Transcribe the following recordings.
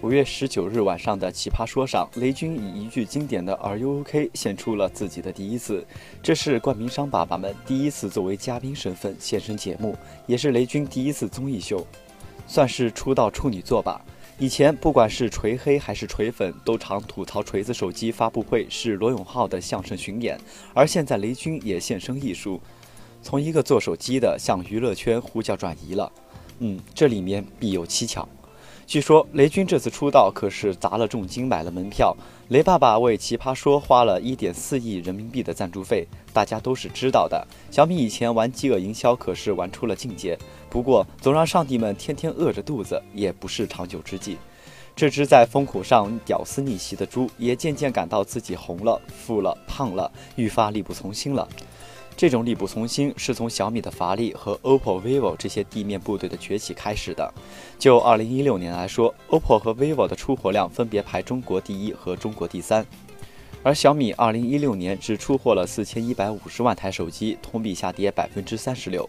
五月十九日晚上的《奇葩说》上，雷军以一句经典的 “Are you OK” 献出了自己的第一次。这是冠名商爸爸们第一次作为嘉宾身份现身节目，也是雷军第一次综艺秀，算是出道处女作吧。以前不管是锤黑还是锤粉，都常吐槽锤子手机发布会是罗永浩的相声巡演，而现在雷军也现身艺术，从一个做手机的向娱乐圈呼叫转移了。嗯，这里面必有蹊跷。据说雷军这次出道可是砸了重金买了门票，雷爸爸为《奇葩说》花了一点四亿人民币的赞助费，大家都是知道的。小米以前玩饥饿营销可是玩出了境界，不过总让上帝们天天饿着肚子也不是长久之计。这只在风口上屌丝逆袭的猪，也渐渐感到自己红了、富了、胖了，愈发力不从心了。这种力不从心是从小米的乏力和 OPPO、vivo 这些地面部队的崛起开始的。就2016年来说，OPPO 和 vivo 的出货量分别排中国第一和中国第三，而小米2016年只出货了4150万台手机，同比下跌百分之三十六。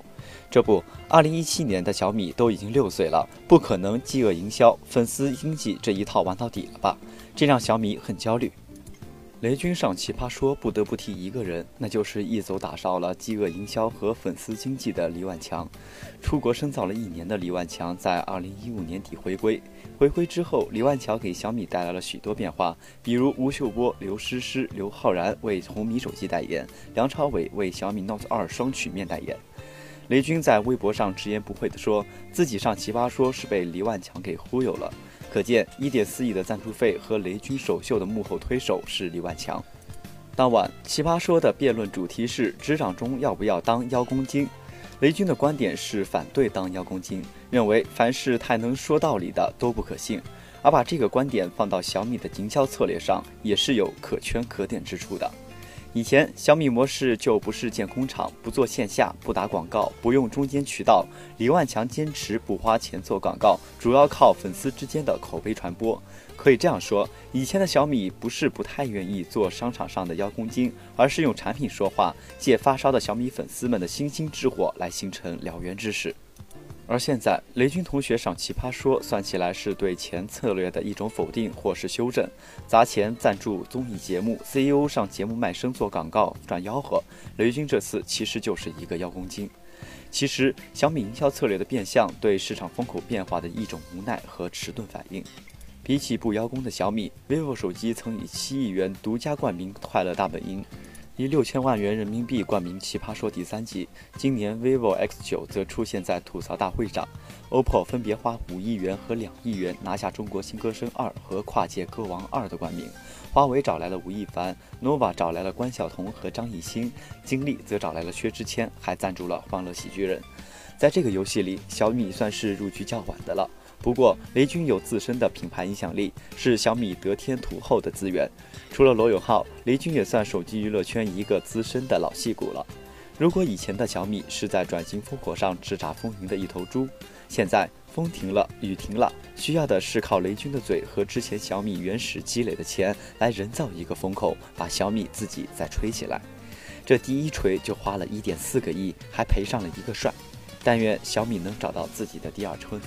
这不，2017年的小米都已经六岁了，不可能饥饿营销、粉丝经济这一套玩到底了吧？这让小米很焦虑。雷军上奇葩说不得不提一个人，那就是一手打造了饥饿营销和粉丝经济的李万强。出国深造了一年的李万强，在二零一五年底回归。回归之后，李万强给小米带来了许多变化，比如吴秀波、刘诗诗、刘昊然为红米手机代言，梁朝伟为小米 Note 2双曲面代言。雷军在微博上直言不讳地说，自己上奇葩说是被李万强给忽悠了。可见，一点四亿的赞助费和雷军首秀的幕后推手是李万强。当晚，奇葩说的辩论主题是职场中要不要当邀功精。雷军的观点是反对当邀功精，认为凡是太能说道理的都不可信。而把这个观点放到小米的营销策略上，也是有可圈可点之处的。以前小米模式就不是建工厂，不做线下，不打广告，不用中间渠道。李万强坚持不花钱做广告，主要靠粉丝之间的口碑传播。可以这样说，以前的小米不是不太愿意做商场上的邀功金，而是用产品说话，借发烧的小米粉丝们的星星之火来形成燎原之势。而现在，雷军同学上奇葩说，算起来是对前策略的一种否定或是修正。砸钱赞助综艺节目，CEO 上节目卖身做广告赚吆喝，雷军这次其实就是一个邀功精。其实，小米营销策略的变相，对市场风口变化的一种无奈和迟钝反应。比起不邀功的小米，vivo 手机曾以七亿元独家冠名《快乐大本营》。以六千万元人民币冠名《奇葩说》第三季，今年 vivo X9 则出现在吐槽大会上，OPPO 分别花五亿元和两亿元拿下《中国新歌声二》和《跨界歌王二》的冠名，华为找来了吴亦凡，nova 找来了关晓彤和张艺兴，金立则找来了薛之谦，还赞助了《欢乐喜剧人》。在这个游戏里，小米算是入局较晚的了。不过，雷军有自身的品牌影响力，是小米得天独厚的资源。除了罗永浩，雷军也算手机娱乐圈一个资深的老戏骨了。如果以前的小米是在转型烽火上叱咤风云的一头猪，现在风停了，雨停了，需要的是靠雷军的嘴和之前小米原始积累的钱来人造一个风口，把小米自己再吹起来。这第一锤就花了一点四个亿，还赔上了一个帅。但愿小米能找到自己的第二春。